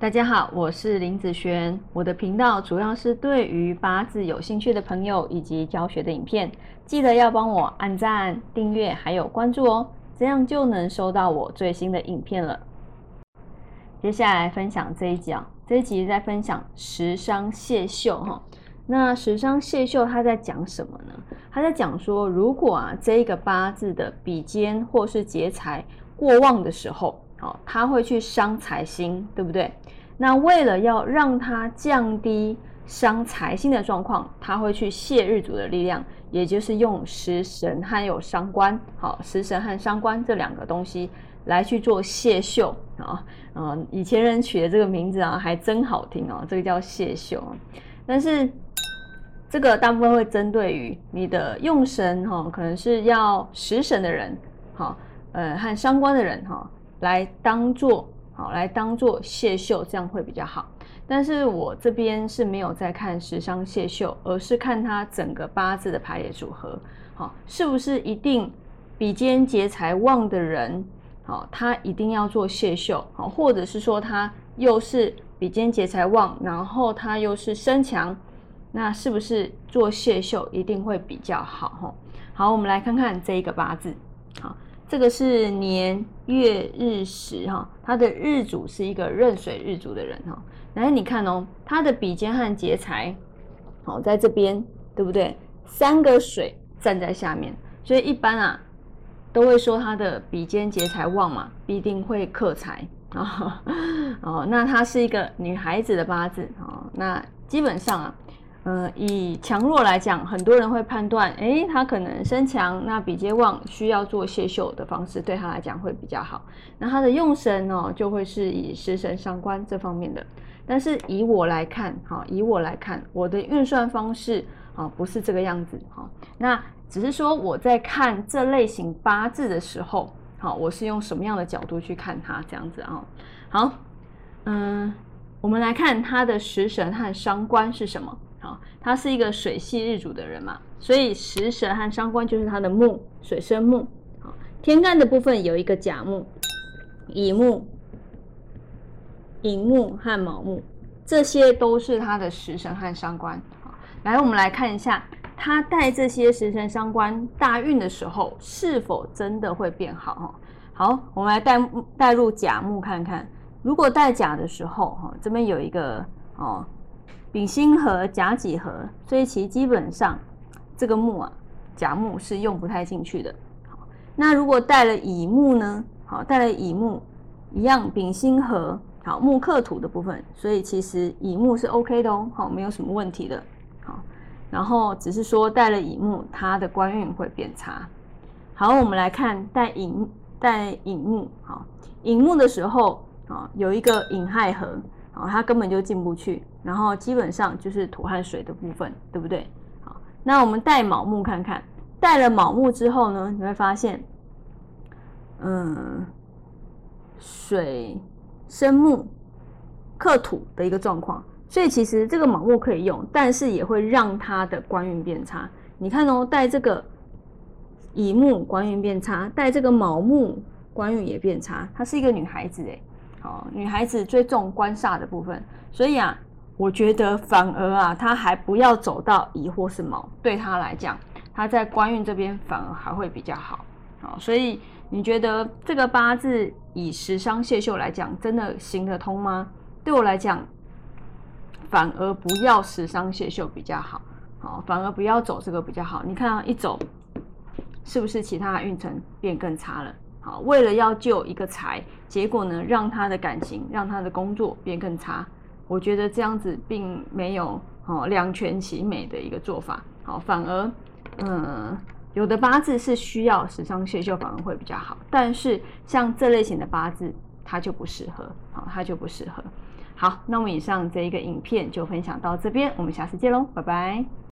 大家好，我是林子璇。我的频道主要是对于八字有兴趣的朋友以及教学的影片，记得要帮我按赞、订阅还有关注哦，这样就能收到我最新的影片了。接下来分享这一集啊，这一集在分享食伤泄秀哈。那食伤泄秀他在讲什么呢？他在讲说，如果啊这一个八字的比肩或是劫财过旺的时候。好，他会去伤财星，对不对？那为了要让他降低伤财星的状况，他会去泄日主的力量，也就是用食神还有伤官，好，食神和伤官这两个东西来去做泄秀啊。嗯，以前人取的这个名字啊，还真好听哦，这个叫泄秀。但是这个大部分会针对于你的用神哈，可能是要食神的人，好，呃，和伤官的人哈。来当做好，来当做谢秀，这样会比较好。但是我这边是没有在看时商谢秀，而是看他整个八字的排列组合，好，是不是一定比肩劫财旺的人，好，他一定要做谢秀，好，或者是说他又是比肩劫财旺，然后他又是身强，那是不是做谢秀一定会比较好？哈，好，我们来看看这一个八字，好。这个是年月日时哈，他的日主是一个壬水日主的人哈。然后你看哦，他的比肩和劫财，好在这边对不对？三个水站在下面，所以一般啊都会说他的比肩劫财旺嘛，必定会克财啊。哦，那她是一个女孩子的八字啊，那基本上啊。呃，以强弱来讲，很多人会判断，哎，他可能身强，那比劫旺，需要做谢秀的方式，对他来讲会比较好。那他的用神呢，就会是以食神伤官这方面的。但是以我来看，哈，以我来看，我的运算方式啊，不是这个样子，哈。那只是说我在看这类型八字的时候，好，我是用什么样的角度去看它，这样子啊。好，嗯，我们来看他的食神和伤官是什么。他是一个水系日主的人嘛，所以食神和伤官就是他的木，水生木。天干的部分有一个甲木、乙木、寅木和卯木，这些都是他的食神和伤官。好，来我们来看一下，他带这些食神伤官大运的时候，是否真的会变好？哈，好，我们来带带入甲木看看，如果带甲的时候，哈，这边有一个哦。丙辛合、甲己合，所以其基本上这个木啊，甲木是用不太进去的。好，那如果带了乙木呢？好，带了乙木一样，丙辛合，好木克土的部分，所以其实乙木是 OK 的哦，好，没有什么问题的。好，然后只是说带了乙木，它的官运会变差。好，我们来看带寅带乙木，好，乙木的时候啊，有一个乙亥合。哦，它根本就进不去，然后基本上就是土和水的部分，对不对？好，那我们带卯木看看，带了卯木之后呢，你会发现，嗯，水生木克土的一个状况，所以其实这个卯木可以用，但是也会让它的官运变差。你看哦，带这个乙木官运变差，带这个卯木官运也变差。她是一个女孩子诶。好，女孩子最重官煞的部分，所以啊，我觉得反而啊，她还不要走到乙或是卯，对她来讲，她在官运这边反而还会比较好。好，所以你觉得这个八字以食伤泄秀来讲，真的行得通吗？对我来讲，反而不要食伤泄秀比较好。好，反而不要走这个比较好。你看啊一走，是不是其他运程变更差了？好，为了要救一个财，结果呢，让他的感情，让他的工作变更差。我觉得这样子并没有哦两全其美的一个做法。好，反而嗯，有的八字是需要时伤血秀，反而会比较好。但是像这类型的八字，它就不适合。好，它就不适合。好，那么以上这一个影片就分享到这边，我们下次见喽，拜拜。